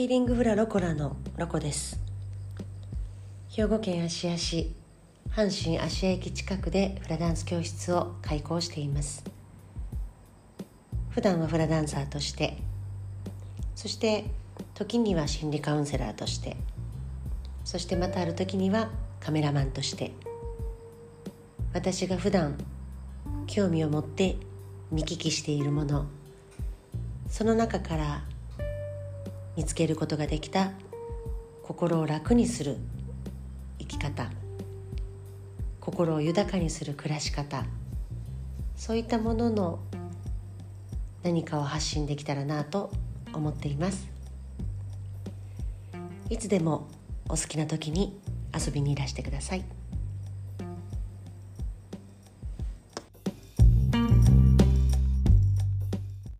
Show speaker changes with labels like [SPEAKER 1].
[SPEAKER 1] ヒーリングフラロコラのロコです。兵庫県芦屋市阪神芦屋駅近くでフラダンス教室を開講しています。普段はフラダンサーとしてそして時には心理カウンセラーとしてそしてまたある時にはカメラマンとして私が普段興味を持って見聞きしているものその中から見つけることができた。心を楽にする生き方。心を豊かにする暮らし方。そういったものの何かを発信できたらなと思っています。いつでもお好きな時に遊びにいらしてください。